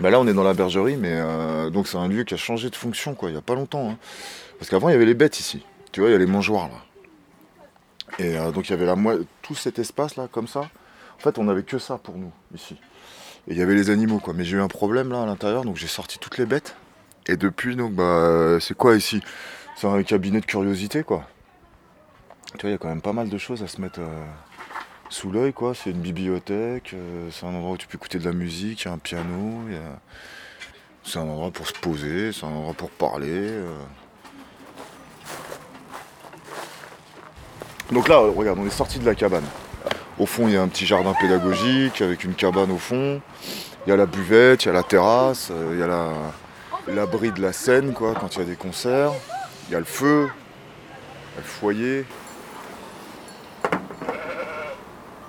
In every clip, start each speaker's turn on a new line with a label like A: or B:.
A: Bah là, on est dans la bergerie, mais euh, donc c'est un lieu qui a changé de fonction, quoi, il n'y a pas longtemps. hein. Parce qu'avant, il y avait les bêtes ici. Tu vois, il y a les mangeoires, là. Et euh, donc, il y avait la tout cet espace, là, comme ça. En fait, on n'avait que ça pour nous, ici. Et il y avait les animaux, quoi. Mais j'ai eu un problème, là, à l'intérieur, donc j'ai sorti toutes les bêtes. Et depuis, donc, bah, euh, c'est quoi ici? C'est un cabinet de curiosité, quoi. Tu vois, il y a quand même pas mal de choses à se mettre sous l'œil, quoi. C'est une bibliothèque, euh, c'est un endroit où tu peux écouter de la musique, il y a un piano, c'est un endroit pour se poser, c'est un endroit pour parler. euh. Donc là, regarde, on est sorti de la cabane. Au fond, il y a un petit jardin pédagogique avec une cabane au fond. Il y a la buvette, il y a la terrasse, euh, il y a la- l'abri de la scène, quoi, quand il y a des concerts. Il y a le feu, il y a le foyer.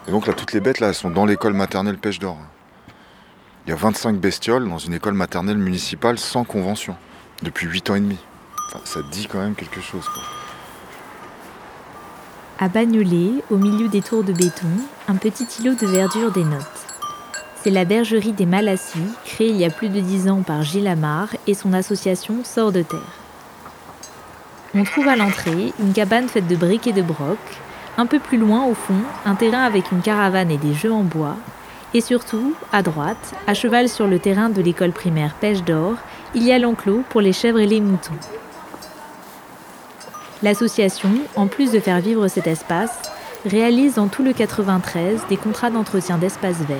A: Et donc là, toutes les bêtes, là, sont dans l'école maternelle Pêche d'Or. Il y a 25 bestioles dans une école maternelle municipale sans convention, depuis 8 ans et demi. Ça dit quand même quelque chose, quoi.
B: À Bagnolet, au milieu des tours de béton, un petit îlot de verdure dénote. C'est la bergerie des Malassis, créée il y a plus de dix ans par Gilles Amar et son association Sort de Terre. On trouve à l'entrée une cabane faite de briques et de broc, un peu plus loin au fond, un terrain avec une caravane et des jeux en bois, et surtout, à droite, à cheval sur le terrain de l'école primaire Pêche d'Or, il y a l'enclos pour les chèvres et les moutons. L'association, en plus de faire vivre cet espace, réalise dans tout le 93 des contrats d'entretien d'espaces verts,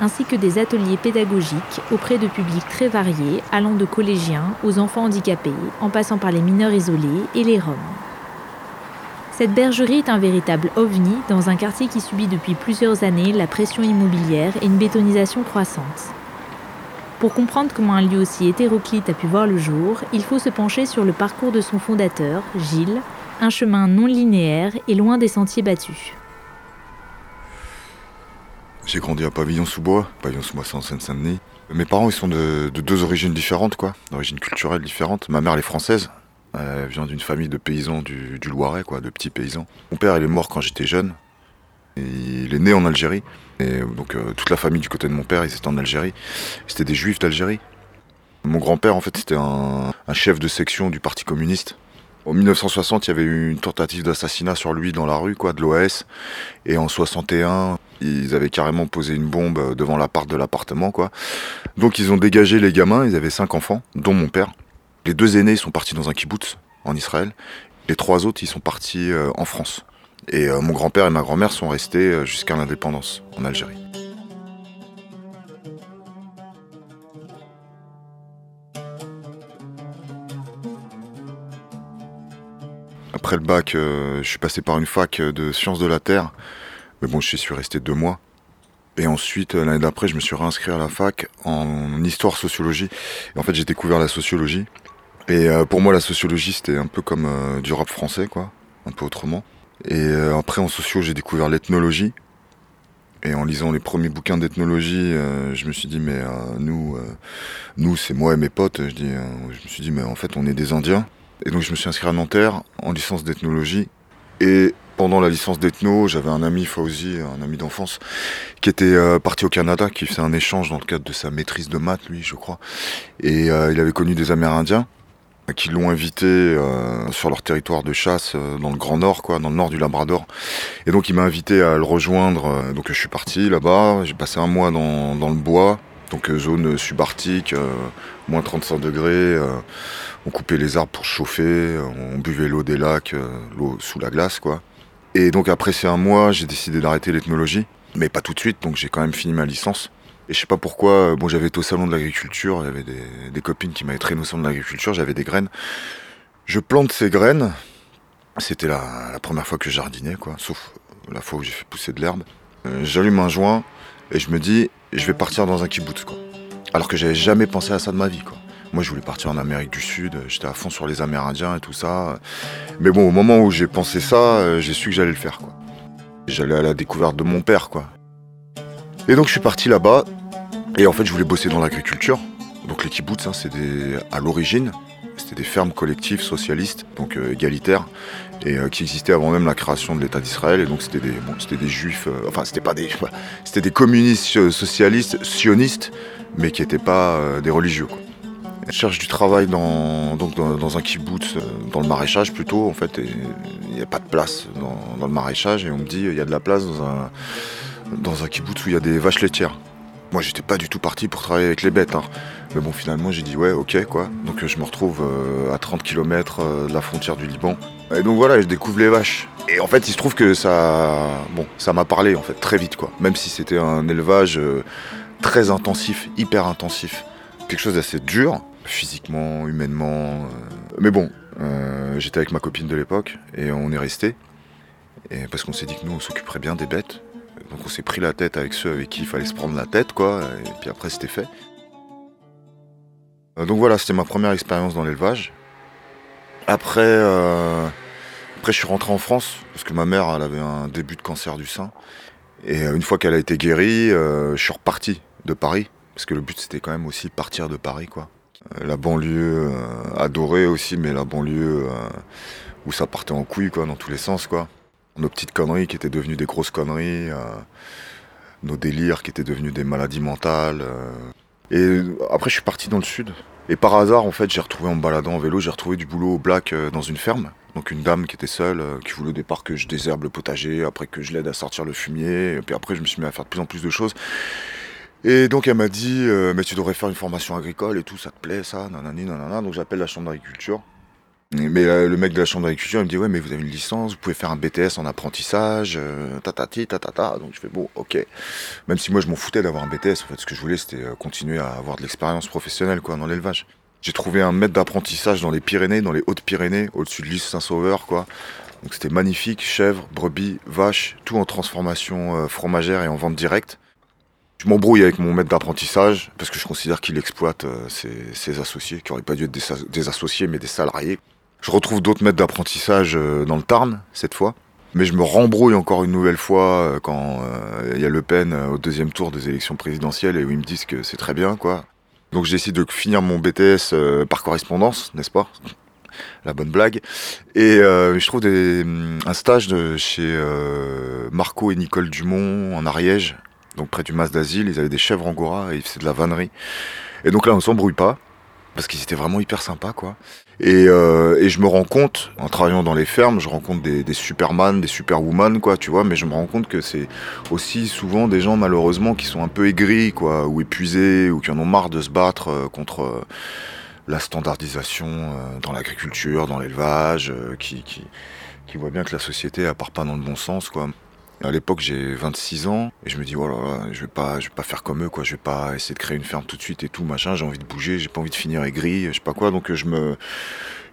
B: ainsi que des ateliers pédagogiques auprès de publics très variés, allant de collégiens aux enfants handicapés, en passant par les mineurs isolés et les Roms. Cette bergerie est un véritable ovni dans un quartier qui subit depuis plusieurs années la pression immobilière et une bétonisation croissante. Pour comprendre comment un lieu aussi hétéroclite a pu voir le jour, il faut se pencher sur le parcours de son fondateur, Gilles, un chemin non linéaire et loin des sentiers battus.
A: J'ai grandi à Pavillon-sous-Bois. Pavillon-sous-Bois, en Seine-Saint-Denis. Mes parents, ils sont de, de deux origines différentes, quoi. D'origines culturelles différentes. Ma mère, est française. Elle vient d'une famille de paysans du, Loiret, quoi, de petits paysans. Mon père, il est mort quand j'étais jeune. Il est né en Algérie. Et donc, euh, toute la famille du côté de mon père, ils étaient en Algérie. C'était des juifs d'Algérie. Mon grand-père, en fait, c'était un, chef de section du Parti communiste. En 1960, il y avait eu une tentative d'assassinat sur lui dans la rue, quoi, de l'OS. Et en 61, ils avaient carrément posé une bombe devant l'appart de l'appartement, quoi. Donc ils ont dégagé les gamins, ils avaient cinq enfants, dont mon père. Les deux aînés sont partis dans un kibbutz en Israël. Les trois autres, ils sont partis euh, en France. Et euh, mon grand-père et ma grand-mère sont restés euh, jusqu'à l'indépendance en Algérie. Après le bac, je suis passé par une fac de sciences de la Terre. Mais bon, je suis resté deux mois. Et ensuite, l'année d'après, je me suis réinscrit à la fac en histoire-sociologie. Et en fait, j'ai découvert la sociologie. Et euh, pour moi, la sociologie, c'était un peu comme euh, du rap français, quoi. Un peu autrement. Et euh, après, en socio, j'ai découvert l'ethnologie. Et en lisant les premiers bouquins d'ethnologie, euh, je me suis dit, mais euh, nous, euh, nous c'est moi et mes potes. Je, dis, je me suis dit, mais en fait, on est des Indiens. Et donc, je me suis inscrit à Nanterre en licence d'ethnologie. Et pendant la licence d'ethno, j'avais un ami, Fauzi, un ami d'enfance, qui était euh, parti au Canada, qui faisait un échange dans le cadre de sa maîtrise de maths, lui, je crois. Et euh, il avait connu des Amérindiens qui l'ont invité euh, sur leur territoire de chasse euh, dans le Grand Nord, quoi, dans le nord du Labrador. Et donc il m'a invité à le rejoindre. euh, donc je suis parti là-bas. J'ai passé un mois dans, dans le bois, donc euh, zone subarctique, euh, moins 35 degrés. euh, on coupait les arbres pour chauffer, euh, on buvait l'eau des lacs, euh, l'eau sous la glace, quoi. Et donc après ces un mois, j'ai décidé d'arrêter l'ethnologie, mais pas tout de suite. Donc j'ai quand même fini ma licence. Et je sais pas pourquoi, euh, bon j'avais été au salon de l'agriculture, avait des, copines qui m'avaient traîné au salon de l'agriculture, j'avais des graines. Je plante ces graines, c'était la, première fois que je jardinais, quoi, sauf la fois où j'ai fait pousser de l'herbe. Euh, J'allume un joint et je me dis, je vais partir dans un kibbutz. Alors que j'avais jamais pensé à ça de ma vie. Moi je voulais partir en Amérique du Sud, j'étais à fond sur les Amérindiens et tout ça. Mais bon, au moment où j'ai pensé ça, euh, j'ai su que j'allais le faire. J'allais à la découverte de mon père, quoi. Et donc je suis parti là-bas. Et en fait, je voulais bosser dans l'agriculture. Donc les kibbutz, hein, c'est à l'origine, c'était des fermes collectives socialistes, donc euh, égalitaires, et euh, qui existaient avant même la création de l'État d'Israël. Et donc c'était des, c'était des juifs, euh, enfin c'était pas des, c'était des communistes socialistes, sionistes, mais qui n'étaient pas des religieux. Quoi. Je cherche du travail dans, donc dans, un kibbutz, dans le maraîchage plutôt, en fait, il n'y a pas de place dans, le maraîchage, et on me dit il y a de la place dans un, dans un kibbutz où il y a des vaches laitières. Moi, j'étais pas du tout parti pour travailler avec les bêtes. Hein. Mais bon, finalement, j'ai dit ouais, ok, quoi. Donc, euh, je me retrouve euh, à 30 km euh, de la frontière du Liban. Et donc voilà, je découvre les vaches. Et en fait, il se trouve que ça, m'a parlé en fait très vite, quoi. Même si c'était un élevage très intensif, hyper intensif, quelque chose d'assez dur, physiquement, humainement. Mais bon, j'étais avec ma copine de l'époque et on est resté. Parce qu'on s'est dit que nous, on s'occuperait bien des bêtes. Donc on s'est pris la tête avec ceux avec qui il fallait se prendre la tête, quoi. Et puis après, c'était fait. Euh, donc voilà, c'était ma première expérience dans l'élevage. Après, euh, après, je suis rentré en France parce que ma mère, avait un début de cancer du sein. Et euh, une fois qu'elle a été guérie, je suis reparti de Paris parce que le but c'était quand même aussi partir de Paris, quoi. La banlieue adorée aussi, mais la banlieue où ça partait en couille, quoi, dans tous les sens, quoi nos petites conneries qui étaient devenues des grosses conneries, euh, nos délires qui étaient devenus des maladies mentales. Euh. Et après, je suis parti dans le sud. Et par hasard, en fait, j'ai retrouvé en baladant en vélo, j'ai retrouvé du boulot au black euh, dans une ferme. Donc une dame qui était seule, qui voulait au départ que je désherbe le potager, après que je l'aide à sortir le fumier. Et puis après, je me suis mis à faire de plus en plus de choses. Et donc elle m'a dit, mais tu devrais faire une formation agricole et tout, ça te plaît, ça, nanani, nanana. Donc j'appelle la chambre d'agriculture. Mais euh, le mec de la chambre d'agriculture, me dit Ouais, mais vous avez une licence, vous pouvez faire un BTS en apprentissage, euh, tatati, tatata. Donc je fais Bon, ok. Même si moi je m'en foutais d'avoir un BTS, en fait, ce que je voulais c'était euh, continuer à avoir de l'expérience professionnelle quoi, dans l'élevage. J'ai trouvé un maître d'apprentissage dans les Pyrénées, dans les Hautes-Pyrénées, au-dessus de l'île Saint-Sauveur, quoi. Donc c'était magnifique chèvres, brebis, vaches, tout en transformation fromagère et en vente directe. Je m'embrouille avec mon maître d'apprentissage parce que je considère qu'il exploite ses, associés, qui n'auraient pas dû être des associés mais des salariés. Je retrouve d'autres maîtres d'apprentissage euh, dans le Tarn, cette fois. Mais je me rembrouille encore une nouvelle fois euh, quand euh, il y a Le Pen au deuxième tour des élections présidentielles et où ils me disent que c'est très bien, quoi. Donc j'ai essayé de finir mon BTS par correspondance, n'est-ce pas? La bonne blague. Et je trouve un stage chez Marco et Nicole Dumont en Ariège, donc près du Mas d'Asile. Ils avaient des chèvres angora et ils faisaient de la vannerie. Et donc là, on s'embrouille pas parce qu'ils étaient vraiment hyper sympas, quoi. Et, euh, et, je me rends compte, en travaillant dans les fermes, je rencontre des, des superman, des superwoman, quoi, tu vois, mais je me rends compte que c'est aussi souvent des gens, malheureusement, qui sont un peu aigris, quoi, ou épuisés, ou qui en ont marre de se battre euh, contre euh, la standardisation dans l'agriculture, dans l'élevage, qui, qui, qui voient bien que la société, elle part pas dans le bon sens, quoi. À l'époque, j'ai 26 ans et je me dis oh je vais pas, je vais pas faire comme eux quoi. Je vais pas essayer de créer une ferme tout de suite et tout machin. J'ai envie de bouger, j'ai pas envie de finir aigri, je sais pas quoi. Donc je me,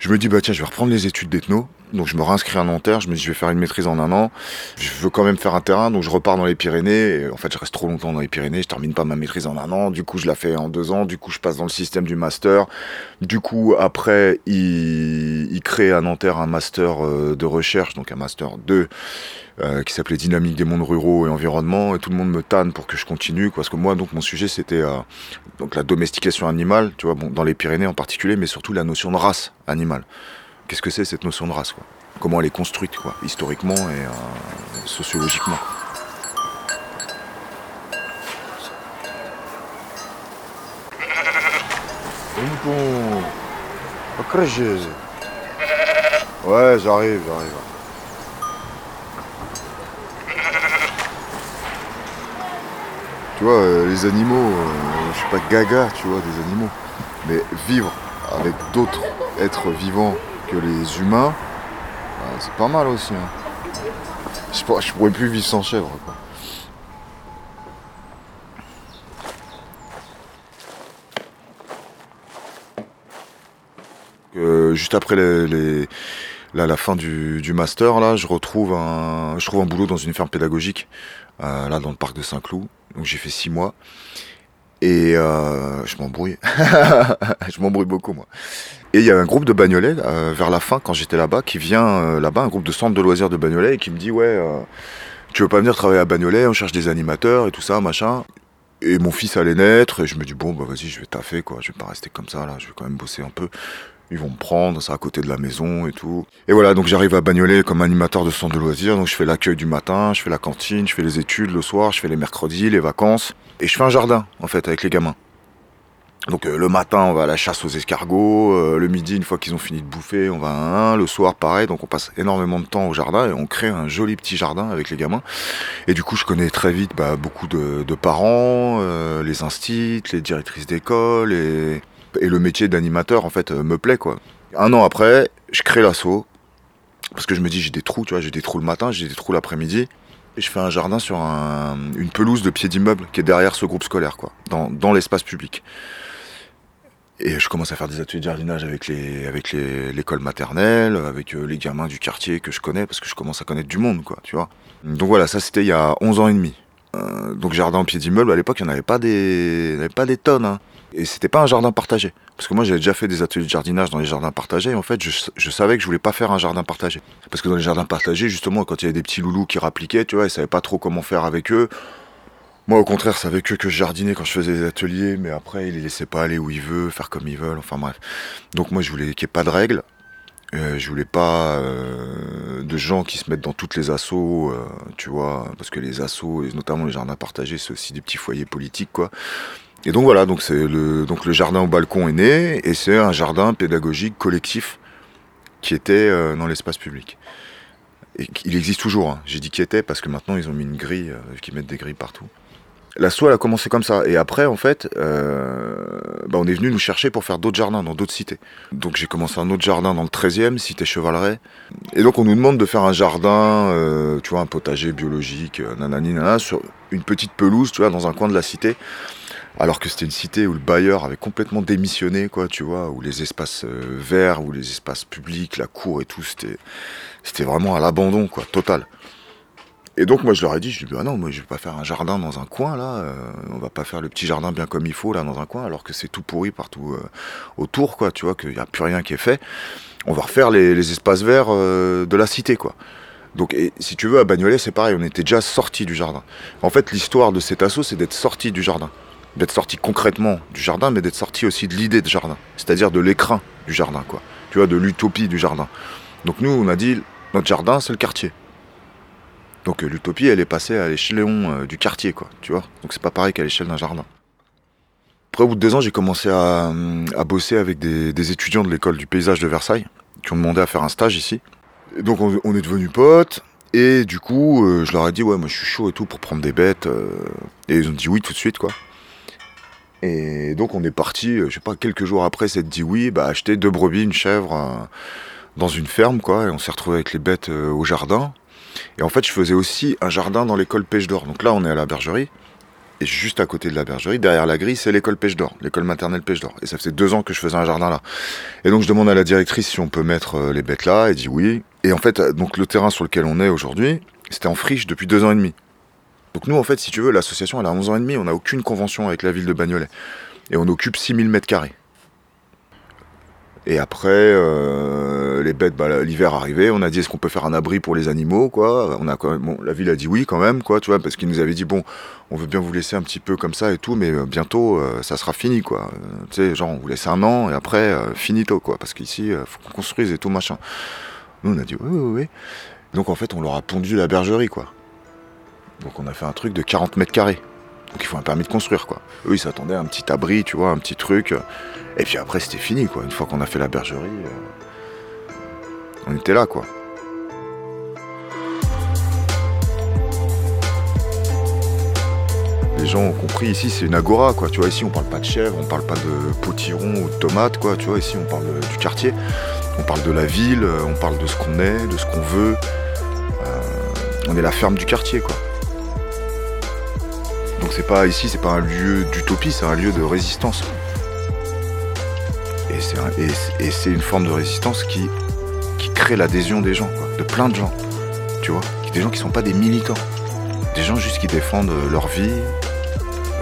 A: je me dis bah tiens, je vais reprendre les études d'ethno. Donc je me réinscris à Nanterre. Je me dis je vais faire une maîtrise en un an. Je veux quand même faire un terrain, donc je repars dans les Pyrénées. En fait, je reste trop longtemps dans les Pyrénées. Je termine pas ma maîtrise en un an. Du coup, je la fais en deux ans. Du coup, je passe dans le système du master. Du coup, après, il, crée à Nanterre un master euh, de recherche, donc un master 2 euh, qui s'appelait Dynamique des mondes ruraux et environnement, et tout le monde me tanne pour que je continue, parce que moi, donc, mon sujet, c'était euh, la domestication animale, tu vois, bon, dans les Pyrénées en particulier, mais surtout la notion de race animale. Qu'est-ce que c'est cette notion de race, quoi? Comment elle est construite, quoi, historiquement et euh, sociologiquement. Ouais, j'arrive, j'arrive. Tu vois, euh, les animaux, euh, je suis pas gaga, tu vois, des animaux. Mais vivre avec d'autres êtres vivants que les humains, bah, c'est pas mal aussi. Hein. Je, pourrais plus vivre sans chèvre. Euh, juste après la fin du, master, là, je retrouve un, je trouve un boulot dans une ferme pédagogique, là dans le parc de Saint-Cloud. Donc j'ai fait six mois. Et euh, je m'embrouille. je m'embrouille beaucoup, moi. Et il y a un groupe de Bagnolet, euh, vers la fin, quand j'étais là-bas, qui vient euh, là-bas, un groupe de centre de loisirs de Bagnolet, et qui me dit Ouais, tu veux pas venir travailler à Bagnolet On cherche des animateurs et tout ça, machin. Et mon fils allait naître, et je me dis, bon, bah vas-y, je vais taffer, quoi. Je vais pas rester comme ça, là, je vais quand même bosser un peu. Ils vont me prendre, c'est à côté de la maison et tout. Et voilà, donc j'arrive à Bagnolet comme animateur de centre de loisirs. Donc je fais l'accueil du matin, je fais la cantine, je fais les études le soir, je fais les mercredis, les vacances. Et je fais un jardin, en fait, avec les gamins. Donc euh, le matin, on va à la chasse aux escargots. euh, le midi, une fois qu'ils ont fini de bouffer, on va à un. Le soir, pareil. Donc on passe énormément de temps au jardin et on crée un joli petit jardin avec les gamins. Et du coup, je connais très vite bah, beaucoup de, de parents, euh, les instits, les directrices d'école et, et le métier d'animateur en fait euh, me plaît quoi. Un an après, je crée l'assaut parce que je me dis j'ai des trous, tu vois, j'ai des trous le matin, j'ai des trous l'après-midi. Et je fais un jardin sur un- une pelouse de pied d'immeuble qui est derrière ce groupe scolaire, quoi, dans, dans l'espace public. Et je commence à faire des ateliers de jardinage avec les avec l'école maternelle, avec euh, les gamins du quartier que je connais, parce que je commence à connaître du monde, quoi, tu vois. Donc voilà, ça c'était il y a 11 ans et demi. Euh, donc jardin au pied d'immeuble, à l'époque, il n'y en avait pas des, en avait pas des tonnes. hein. Et c'était pas un jardin partagé. Parce que moi, j'avais déjà fait des ateliers de jardinage dans les jardins partagés. Et en fait, je, je savais que je voulais pas faire un jardin partagé. Parce que dans les jardins partagés, justement, quand il y avait des petits loulous qui rappliquaient, tu vois, ils savaient pas trop comment faire avec eux. Moi, au contraire, c'est avec que je jardinais quand je faisais des ateliers, mais après, ils les laissaient pas aller où ils veulent, faire comme ils veulent, enfin bref. Donc moi, je voulais qu'il n'y ait pas de règles. Euh, je voulais pas euh, de gens qui se mettent dans toutes les assauts, euh, tu vois, parce que les assauts, et notamment les jardins partagés, c'est aussi des petits foyers politiques, quoi. Et donc voilà, donc le jardin au balcon est né et c'est un jardin pédagogique collectif qui était euh, dans l'espace public. Et il existe toujours. hein. J'ai dit qui était parce que maintenant ils ont mis une grille, qui mettent des grilles partout. L'assaut elle a commencé comme ça et après en fait, euh, bah, on est venu nous chercher pour faire d'autres jardins dans d'autres cités. Donc j'ai commencé un autre jardin dans le 13e, cité Chevaleret. Et donc on nous demande de faire un jardin, euh, tu vois, un potager biologique, euh, nanani nanana, sur une petite pelouse, tu vois, dans un coin de la cité. Alors que c'était une cité où le bailleur avait complètement démissionné, quoi, tu vois, où les espaces euh, verts, où les espaces publics, la cour et tout, c'était, c'était vraiment à l'abandon, quoi, total. Et donc moi je leur ai dit, je dis ah non, moi je vais pas faire un jardin dans un coin là, euh, on va pas faire le petit jardin bien comme il faut là dans un coin, alors que c'est tout pourri partout euh, autour, quoi, tu vois, qu'il n'y a plus rien qui est fait. On va refaire les, espaces verts euh, de la cité, quoi. Donc, si tu veux, à Bagnolet, c'est pareil, on était déjà sorti du jardin. En fait, l'histoire de cet assaut, c'est d'être sorti du jardin d'être sorti concrètement du jardin, mais d'être sorti aussi de l'idée de jardin, c'est-à-dire de l'écrin du jardin, quoi. Tu vois, de l'utopie du jardin. Donc nous, on a dit, notre jardin, c'est le quartier. Donc euh, l'utopie, elle est passée à l'échelon euh, du quartier, quoi. Tu vois. Donc c'est pas pareil qu'à l'échelle d'un jardin. Après, au bout de deux ans, j'ai commencé à, à bosser avec des, étudiants de l'école du paysage de Versailles, qui ont demandé à faire un stage ici. Donc on, est devenus potes. Et du coup, euh, je leur ai dit, ouais, moi je suis chaud et tout pour prendre des bêtes. euh, et ils ont dit oui tout de suite, quoi. Et donc on est parti, euh, je sais pas, quelques jours après s'être dit oui, bah acheter deux brebis, une chèvre euh, dans une ferme, quoi. Et on s'est retrouvé avec les bêtes euh, au jardin. Et en fait, je faisais aussi un jardin dans l'école Pêche d'Or. Donc là, on est à la bergerie. Et juste à côté de la bergerie, derrière la grille, c'est l'école Pêche d'Or, l'école maternelle Pêche d'Or. Et ça faisait deux ans que je faisais un jardin là. Et donc je demande à la directrice si on peut mettre euh, les bêtes là. Elle dit oui. Et en fait, euh, donc le terrain sur lequel on est aujourd'hui, c'était en friche depuis deux ans et demi. Donc nous, en fait, si tu veux, l'association, elle a 11 ans et demi, on n'a aucune convention avec la ville de Bagnolet. Et on occupe 6000 mètres carrés. Et après, euh, les bêtes, bah, l'hiver arrivait, on a dit est-ce qu'on peut faire un abri pour les animaux, quoi. On a quand même, la ville a dit oui quand même, quoi, tu vois, parce qu'ils nous avaient dit bon, on veut bien vous laisser un petit peu comme ça et tout, mais euh, bientôt euh, ça sera fini, quoi. Euh, tu sais, genre on vous laisse un an et après euh, finito, quoi, parce qu'ici euh, faut qu'on construise et tout machin. Nous on a dit oui, oui, oui. Donc en fait on leur a pondu la bergerie, quoi. Donc on a fait un truc de 40 mètres carrés. Donc il faut un permis de construire, quoi. Eux ils s'attendaient à un petit abri, tu vois, un petit truc. Et puis après c'était fini, quoi. Une fois qu'on a fait la bergerie, on était là, quoi. Les gens ont compris ici c'est une agora quoi. Tu vois ici on parle pas de chèvre on parle pas de potiron ou de tomate quoi. Tu vois ici on parle du quartier. On parle de la ville euh, on parle de ce qu'on est de ce qu'on veut. Euh, on est la ferme du quartier quoi. Donc c'est pas ici c'est pas un lieu d'utopie c'est un lieu de résistance. Et c'est une forme de résistance qui crée l'adhésion des gens de plein de gens tu vois des gens qui sont pas des militants des gens juste qui défendent euh, leur vie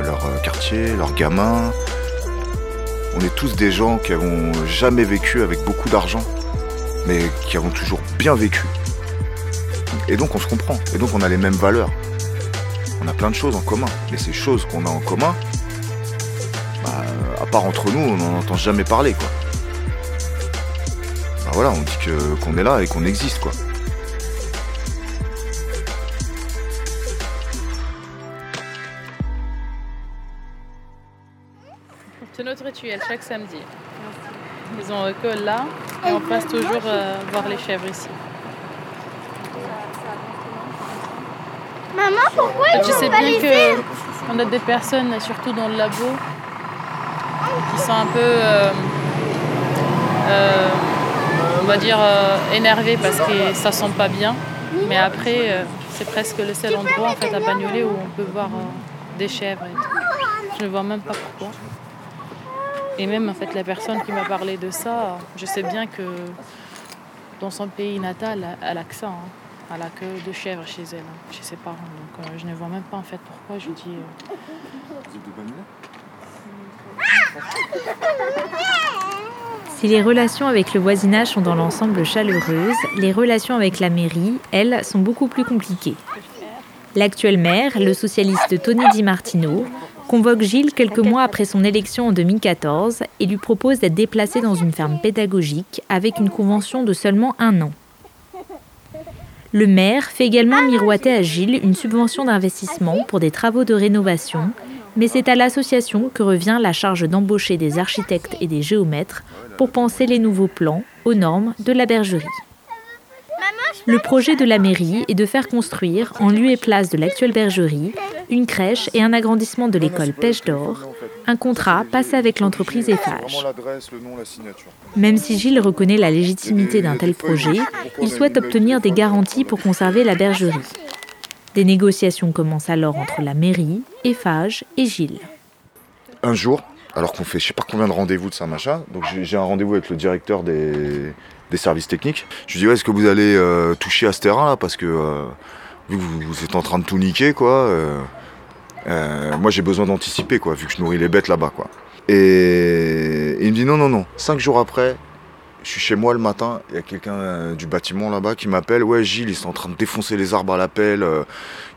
A: leur euh, quartier, leurs gamins. On est tous des gens qui avons jamais vécu avec beaucoup d'argent, mais qui avons toujours bien vécu. Et donc on se comprend, et donc on a les mêmes valeurs. On a plein de choses en commun. Mais ces choses qu'on a en commun, bah, à part entre nous, on n'en entend jamais parler. Bah voilà, on dit que, qu'on est là et qu'on existe, quoi.
C: C'est notre rituel chaque samedi. Ils ont école là et on passe toujours euh, voir les chèvres ici.
D: Maman, pourquoi
C: Je
D: ils
C: sais
D: ont pas
C: bien que on a des personnes, surtout dans le labo, qui sont un peu, euh, euh, on va dire, euh, énervées parce que ça sent pas bien. Mais après, euh, c'est presque le seul endroit en fait à Bagnolet où on peut voir euh, des chèvres et tout. Je ne vois même pas pourquoi. Et même en fait la personne qui m'a parlé de ça, je sais bien que dans son pays natal, elle a que ça. hein. Elle a que deux chèvres chez elle, hein, chez ses parents. Donc euh, je ne vois même pas en fait pourquoi. Je dis. euh,
B: Si les relations avec le voisinage sont dans l'ensemble chaleureuses, les relations avec la mairie, elles, sont beaucoup plus compliquées. L'actuel maire, le socialiste Tony Di Martino, convoque Gilles quelques mois après son élection en 2014 et lui propose d'être déplacé dans une ferme pédagogique avec une convention de seulement un an. Le maire fait également miroiter à Gilles une subvention d'investissement pour des travaux de rénovation, mais c'est à l'association que revient la charge d'embaucher des architectes et des géomètres pour penser les nouveaux plans aux normes de la bergerie. Le projet de la mairie est de faire construire, en lieu et place de l'actuelle bergerie, une crèche et un agrandissement de l'école Pêche d'Or, un contrat passé avec l'entreprise Eiffage. Même si Gilles reconnaît la légitimité d'un tel projet, il souhaite obtenir des garanties pour conserver la bergerie. Des négociations commencent alors entre la mairie, Eiffage et Gilles.
A: un jour, alors qu'on fait je sais pas combien de rendez-vous de ça machin, donc j'ai un rendez-vous avec le directeur des, services techniques. Je lui dis ouais, est-ce que vous allez euh, toucher à ce terrain là parce que euh, vous, vous êtes en train de tout niquer quoi. euh, moi j'ai besoin d'anticiper quoi, vu que je nourris les bêtes là-bas quoi. Et il me dit non non non. Cinq jours après, je suis chez moi le matin, il y a quelqu'un euh, du bâtiment là-bas qui m'appelle. Ouais, Gilles, ils sont en train de défoncer les arbres à la pelle, euh,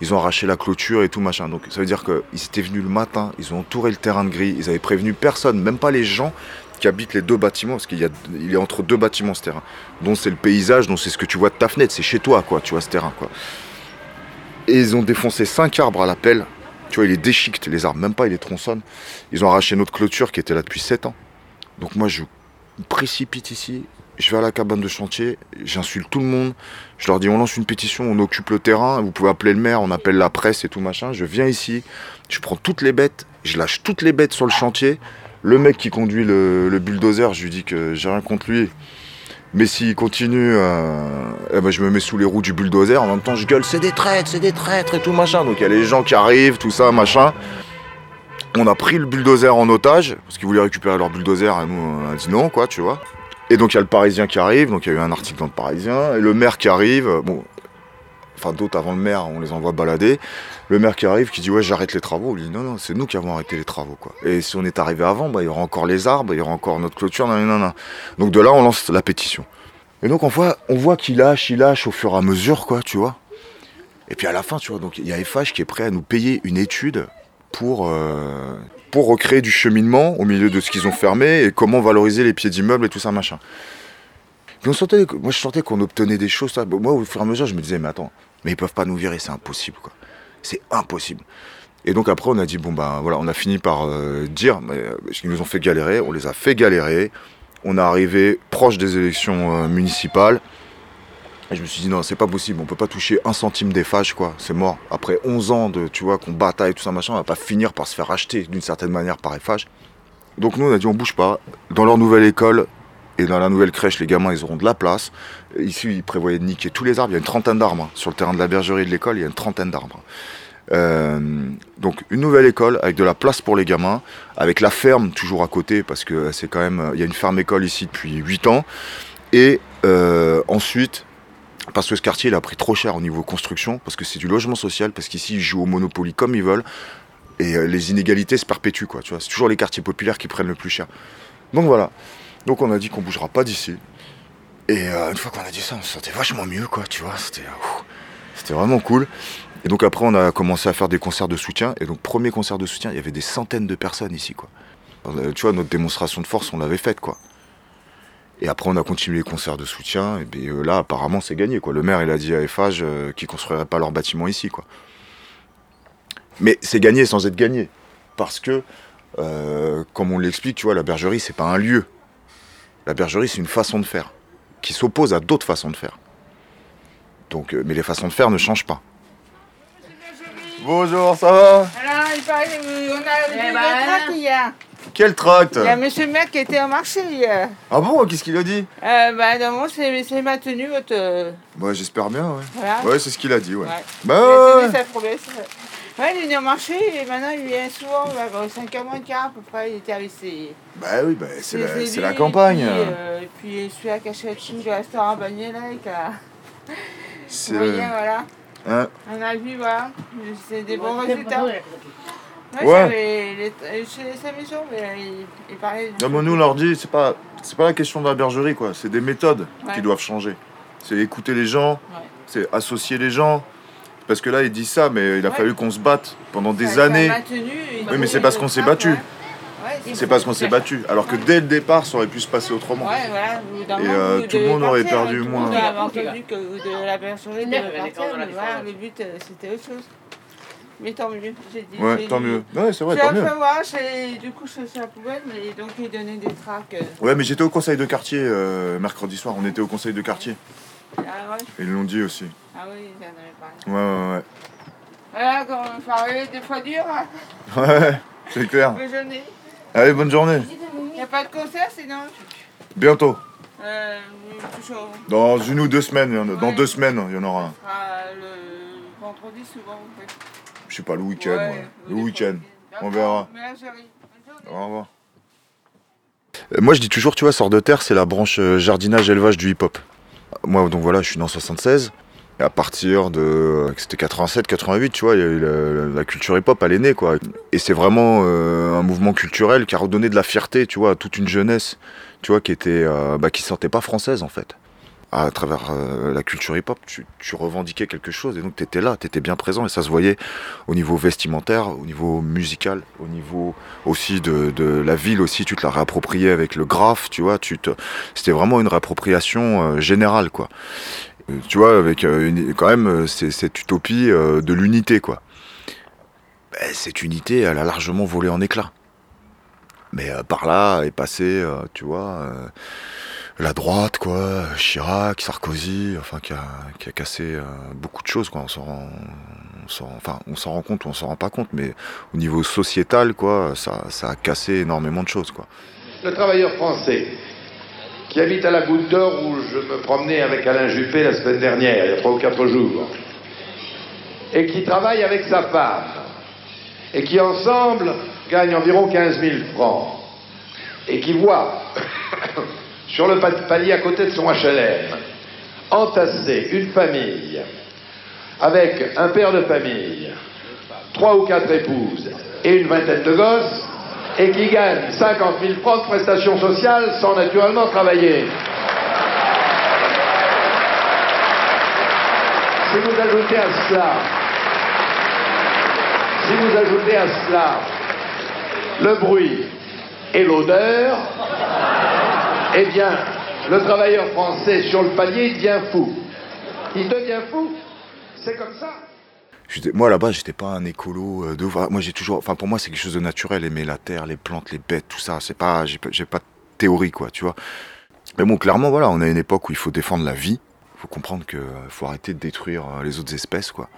A: ils ont arraché la clôture et tout machin. Donc ça veut dire qu'ils étaient venus le matin, ils ont entouré le terrain de grille, ils avaient prévenu personne, même pas les gens qui habitent les deux bâtiments, parce qu'il y a, il est entre deux bâtiments ce terrain. Dont c'est le paysage, dont c'est ce que tu vois de ta fenêtre, c'est chez toi quoi, tu vois ce terrain quoi. Et ils ont défoncé cinq arbres à la pelle. Tu vois, ils les déchiquetent, les arbres, même pas, ils les tronçonnent. Ils ont arraché notre clôture qui était là depuis 7 ans. Donc moi, je précipite ici, je vais à la cabane de chantier, j'insulte tout le monde, je leur dis on lance une pétition, on occupe le terrain, vous pouvez appeler le maire, on appelle la presse et tout machin. Je viens ici, je prends toutes les bêtes, je lâche toutes les bêtes sur le chantier. Le mec qui conduit le, bulldozer, je lui dis que j'ai rien contre lui. Mais s'il continue, euh, eh ben, je me mets sous les roues du bulldozer. En même temps, je gueule, c'est des traîtres, c'est des traîtres et tout machin. Donc il y a les gens qui arrivent, tout ça, machin. On a pris le bulldozer en otage, parce qu'ils voulaient récupérer leur bulldozer, et nous on a dit non, quoi, tu vois. Et donc il y a le Parisien qui arrive, donc il y a eu un article dans le Parisien, et le maire qui arrive, euh, bon, enfin d'autres avant le maire, on les envoie balader. Le maire qui arrive, qui dit ouais j'arrête les travaux, il dit non non c'est nous qui avons arrêté les travaux quoi. Et si on est arrivé avant, bah, il y aura encore les arbres, il y aura encore notre clôture, non non non. Donc de là on lance la pétition. Et donc on voit, on voit qu'il lâche, il lâche au fur et à mesure quoi, tu vois. Et puis à la fin, tu vois, donc il y a FH qui est prêt à nous payer une étude pour, euh, pour recréer du cheminement au milieu de ce qu'ils ont fermé et comment valoriser les pieds d'immeubles et tout ça, machin. Puis on moi je sentais qu'on obtenait des choses. ça. Moi au fur et à mesure, je me disais, mais attends, mais ils peuvent pas nous virer, c'est impossible quoi. C'est impossible. Et donc après, on a dit, bon ben voilà, on a fini par euh, dire, mais, euh, parce qu'ils nous ont fait galérer, on les a fait galérer. On est arrivé proche des élections municipales. Et je me suis dit, non, c'est pas possible, on peut pas toucher un centime des fâches, quoi, c'est mort. Après 11 ans de, tu vois, qu'on bataille, tout ça, machin, on va pas finir par se faire acheter d'une certaine manière par FH. Donc nous, on a dit, on bouge pas. Dans leur nouvelle école et dans la nouvelle crèche, les gamins, ils auront de la place. Ici, ils prévoyaient de niquer tous les arbres. Il y a une trentaine d'arbres. hein. Sur le terrain de la bergerie de l'école, il y a une trentaine d'arbres. Euh, donc une nouvelle école avec de la place pour les gamins, avec la ferme toujours à côté parce que c'est quand même il y a une ferme école ici depuis 8 ans et euh, ensuite parce que ce quartier il a pris trop cher au niveau construction parce que c'est du logement social parce qu'ici ils jouent au Monopoly comme ils veulent. Et euh, les inégalités se perpétuent quoi c'est toujours les quartiers populaires qui prennent le plus cher. Donc voilà. Donc on a dit qu'on bougera pas d'ici. Et euh, une fois qu'on a dit ça on se sentait vachement mieux quoi vois. C'était vraiment cool. Et donc après, on a commencé à faire des concerts de soutien. Et donc, premier concert de soutien, il y avait des centaines de personnes ici, quoi. Euh, Tu vois, notre démonstration de force, on l'avait faite, quoi. Et après, on a continué les concerts de soutien. Et puis euh, là, apparemment, c'est gagné. Le maire, il a dit à FH euh, qu'ils construiraient pas leur bâtiment ici. Mais c'est gagné sans être gagné. Parce que, euh, comme on l'explique, tu vois, la bergerie, c'est pas un lieu. La bergerie, c'est une façon de faire qui s'oppose à d'autres façons de faire. Donc, euh, mais les façons de faire ne changent pas. Bonjour, ça va
D: Alors, il paraît qu'on a vu
C: Eh
D: le
C: ben,
D: tract hier.
A: Quel tract
D: Il y a monsieur le maire qui était au marché hier.
A: Ah bon Qu'est-ce qu'il a dit
D: Euh, bah, normalement, c'est c'est maintenu votre.
A: Bah, j'espère bien, ouais.
D: Voilà.
A: Ouais, c'est ce qu'il a dit, ouais.
D: Ouais.
A: Bah,
D: Il a
A: ouais,
D: tenu
A: ouais.
D: sa promesse. Ouais, il est venu au marché et maintenant il vient souvent, bah, au 5h moins quart à peu près, il était ses.
A: Bah oui, bah, c'est la, la campagne.
D: Et puis, euh, et puis celui-là qui achète le restaurant Bagné là, et qui a.
A: C'est
D: voilà.
A: Hein,
D: On a vu, voilà. C'est des bons résultats. Ouais,
A: Ouais.
D: c'est les- les- Chez sa maison, mais il, il parlait.
A: Non, mais nous, on leur dit, c'est pas, c'est pas la question de la bergerie, quoi. C'est des méthodes
D: Ouais.
A: qui doivent changer. C'est écouter les gens,
D: Ouais.
A: c'est associer les gens. Parce que là, il dit ça, mais il a
D: Ouais.
A: fallu qu'on se batte pendant des
D: Ça-
A: années. Oui, mais c'est parce qu'on s'est battu.
D: Ouais. Ouais,
A: C'est parce qu'on s'est battu. Alors que dès le départ, ça aurait pu se passer autrement.
D: Ouais, voilà.
A: Et, euh, tout le monde aurait perdu
D: hein, tout le
A: moins.
D: entendu que vous de la
C: elle est
D: partir, mais voilà, le but, euh, c'était autre chose. Mais tant mieux, j'ai dit.
A: Ouais, tant
D: dit-
A: mieux. Ouais, c'est vrai,
D: J'ai
A: tant
D: un
A: mieux.
D: j'ai- du coup, je suis à la poubelle, mais donc il donnait des tracts. euh,
A: Ouais, mais j'étais au conseil de quartier euh, mercredi soir. On était au conseil de quartier.
D: Ah ouais,
A: Ils l'ont dit aussi.
D: ah oui, ils en avaient parlé.
A: Ouais, ouais,
D: Voilà, quand on parlait des fois dur, hein,
A: ouais. Ouais, c'est clair.
D: déjeuner.
A: Allez, bonne journée.
D: Il n'y a pas de concert sinon
A: Bientôt.
D: euh, toujours.
A: Dans une ou deux semaines. il y en a- Dans deux semaines, il y en aura un.
D: Ah, le vendredi souvent, en fait.
A: Je sais pas, le week-end.
D: Ouais,
A: ouais. Le week-end. On verra. Au revoir. Euh, Moi, je dis toujours, tu vois, Sort de Terre, c'est la branche euh, jardinage-élevage du hip-hop. Moi, donc voilà, je suis en 76. À partir de. euh, C'était 87, 88, tu vois, la, culture hip-hop, elle est née, quoi. Et c'est vraiment euh, un mouvement culturel qui a redonné de la fierté, tu vois, à toute une jeunesse, tu vois, qui était. euh, bah, qui se sentait pas française, en fait. À travers la culture hip-hop, tu, tu revendiquais quelque chose et donc tu étais là, tu étais bien présent et ça se voyait au niveau vestimentaire, au niveau musical, au niveau aussi de, la ville aussi, tu te la réappropriais avec le graphe, tu vois, tu te, c'était vraiment une réappropriation générale, quoi. Euh, tu vois, avec euh, quand même euh, cette utopie de l'unité, quoi. Ben, cette unité, elle a largement volé en éclats. Mais par là est passé, tu vois, la droite, quoi, Chirac, Sarkozy, enfin, qui a, qui a cassé beaucoup de choses, quoi. On s'en rend, enfin, on s'en rend compte ou on s'en rend pas compte, mais au niveau sociétal, quoi, ça, ça a cassé énormément de choses, quoi.
E: Le travailleur français qui habite à la Goutte d'Or où je me promenais avec Alain Juppé la semaine dernière, il y a trois ou quatre jours, et qui travaille avec sa femme, et qui ensemble gagnent environ 15 000 francs, et qui voit sur le pa- palier à côté de son HLM entasser une famille avec un père de famille, trois ou quatre épouses et une vingtaine de gosses, et qui gagne 50 000 francs de prestations sociales sans naturellement travailler. Si vous ajoutez à cela, si vous ajoutez à cela le bruit et l'odeur, eh bien, le travailleur français sur le palier devient fou. Il devient fou. C'est comme ça.
A: Moi là-bas, j'étais pas un écolo euh, de Moi j'ai toujours, enfin pour moi c'est quelque chose de naturel, aimer la terre, les plantes, les bêtes, tout ça. C'est pas, j'ai pas, de théorie quoi, tu vois. Mais bon, clairement voilà, on a une époque où il faut défendre la vie. Il faut comprendre que euh, faut arrêter de détruire euh, les autres espèces quoi.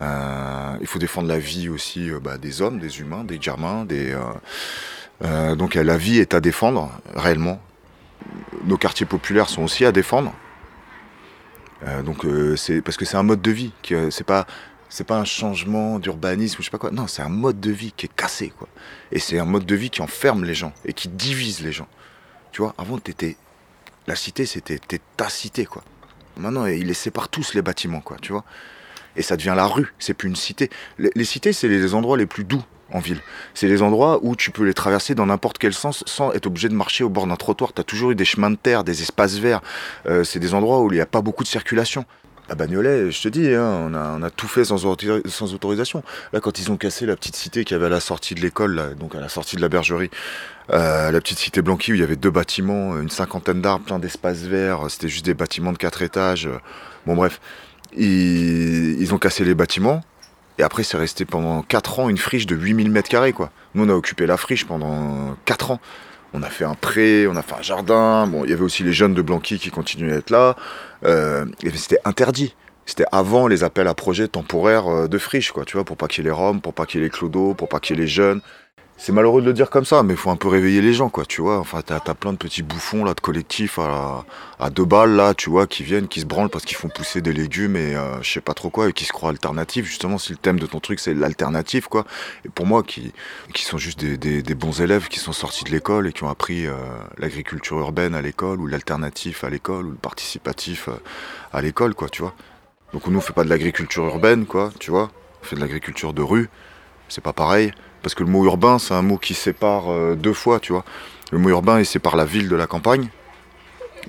A: Il faut défendre la vie aussi bah, des hommes, des humains, des gamins, des. donc la vie est à défendre réellement. Nos quartiers populaires sont aussi à défendre. Donc c'est parce que c'est un mode de vie c'est pas c'est pas un changement d'urbanisme ou je sais pas quoi. Non c'est un mode de vie qui est cassé quoi. Et c'est un mode de vie qui enferme les gens et qui divise les gens. Tu vois avant t'étais la cité c'était ta cité quoi. Maintenant ils les séparent tous les bâtiments quoi tu vois. Et ça devient la rue c'est plus une cité. Les, cités c'est les endroits les plus doux en ville. C'est les endroits où tu peux les traverser dans n'importe quel sens sans être obligé de marcher au bord d'un trottoir. T'as toujours eu des chemins de terre des espaces verts. Euh, c'est des endroits où il n'y a pas beaucoup de circulation. À Bagnolet, je te dis, hein, on, a, tout fait sans, autorisation. Là, quand ils ont cassé la petite cité qui avait à la sortie de l'école, donc à la sortie de la bergerie, euh, la petite cité Blanqui où il y avait deux bâtiments, une cinquantaine d'arbres, plein d'espaces verts, c'était juste des bâtiments de quatre étages. Bon, bref, ils, ils ont cassé les bâtiments. Et après, c'est resté pendant 4 ans une friche de 8000 mètres carrés, quoi. Nous, on a occupé la friche pendant 4 ans. On a fait un pré, on a fait un jardin. Bon, il y avait aussi les jeunes de Blanqui qui continuaient à être là. Euh, c'était interdit. C'était avant les appels à projets temporaires euh, de friche, quoi, tu vois, pour pas qu'il y ait les Roms, pour pas qu'il y ait les Clodo, pour pas qu'il y ait les jeunes c'est malheureux de le dire comme ça, mais il faut un peu réveiller les gens, quoi, tu vois. Enfin, t'as as plein de petits bouffons, là, de collectifs à, deux balles, là, tu vois, qui viennent, qui se branlent parce qu'ils font pousser des légumes et euh, je sais pas trop quoi, et qui se croient alternatifs. Justement, si le thème de ton truc, c'est l'alternative, quoi. Et pour moi, qui, qui sont juste des, des, bons élèves qui sont sortis de l'école et qui ont appris euh, l'agriculture urbaine à l'école, ou l'alternatif à l'école, ou le participatif euh, à l'école, quoi, tu vois. Donc, nous, on fait pas de l'agriculture urbaine, quoi, tu vois. On fait de l'agriculture de rue. C'est pas pareil. Parce que le mot urbain, c'est un mot qui sépare euh, deux fois, tu vois. Le mot urbain, il sépare la ville de la campagne.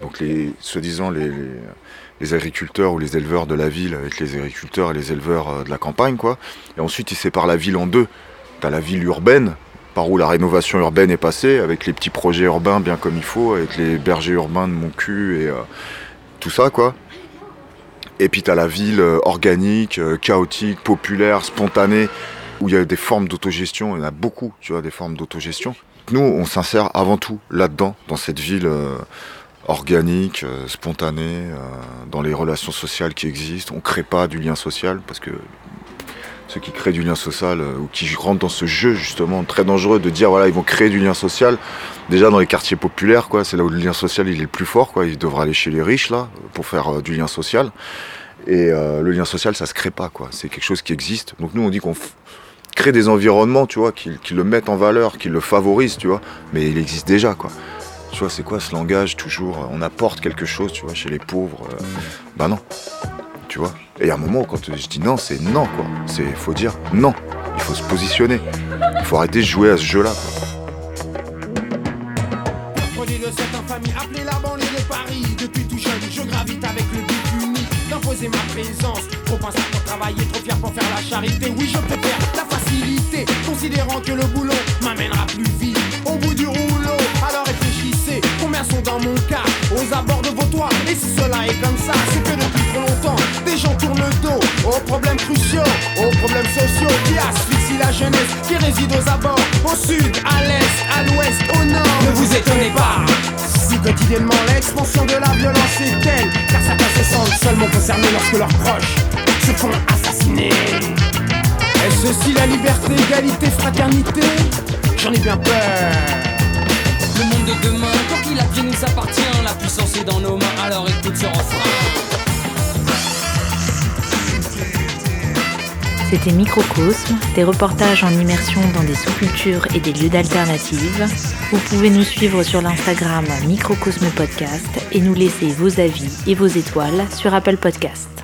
A: Donc, les, soi-disant, les, agriculteurs ou les éleveurs de la ville avec les agriculteurs et les éleveurs euh, de la campagne, quoi. Et ensuite, il sépare la ville en deux. Tu as la ville urbaine, par où la rénovation urbaine est passée, avec les petits projets urbains bien comme il faut, avec les bergers urbains de mon cul et euh, tout ça, quoi. Et puis tu as la ville organique, chaotique, populaire, spontanée, où il y a des formes d'autogestion, il y en a beaucoup, tu vois, des formes d'autogestion. Nous, on s'insère avant tout là-dedans, dans cette ville euh, organique, euh, spontanée, euh, dans les relations sociales qui existent. On ne crée pas du lien social, parce que ceux qui créent du lien social, ou qui rentrent dans ce jeu justement très dangereux de dire, voilà, ils vont créer du lien social, déjà dans les quartiers populaires, quoi, c'est là où le lien social il est le plus fort, quoi, il devra aller chez les riches, là, pour faire du lien social. Et le lien social, ça se crée pas, quoi. C'est quelque chose qui existe. Donc nous, on dit qu'on créer des environnements, tu vois, qui, le mettent en valeur, qui le favorisent, tu vois. Mais il existe déjà, quoi. Tu vois, c'est quoi ce langage toujours On apporte quelque chose, tu vois, chez les pauvres. Euh, bah non, tu vois. Et il y a un moment où quand je dis non, c'est non, quoi. C'est, faut dire non. Il faut se positionner. Il faut arrêter de jouer à ce jeu-là, quoi.
F: ma présence. Trop travailler, trop fier pour faire la charité. Oui, je préfère la facilité, considérant que le boulot m'amènera plus vite au bout du rouleau. Alors réfléchissez, combien sont dans mon cas aux abords de vos toits Et si cela est comme ça, c'est que depuis trop longtemps, des gens tournent le dos aux problèmes cruciaux, aux problèmes sociaux qui asphyxient la jeunesse qui réside aux abords, au sud, à l'est, à l'ouest, au nord. Ne vous étonnez pas si quotidiennement l'expansion de la violence est telle, car certains se sentent seulement concernés lorsque leurs proches se font assassiner. Est-ce aussi la liberté, égalité, fraternité? J'en ai bien peur.
G: Le monde de demain, quand qu'il a nous appartient, la puissance est dans nos mains, alors écoute ce refrain.
B: C'était Microcosme, des reportages en immersion dans des sous-cultures et des lieux d'alternatives. Vous pouvez nous suivre sur l'Instagram Microcosme Podcast et nous laisser vos avis et vos étoiles sur Apple Podcast.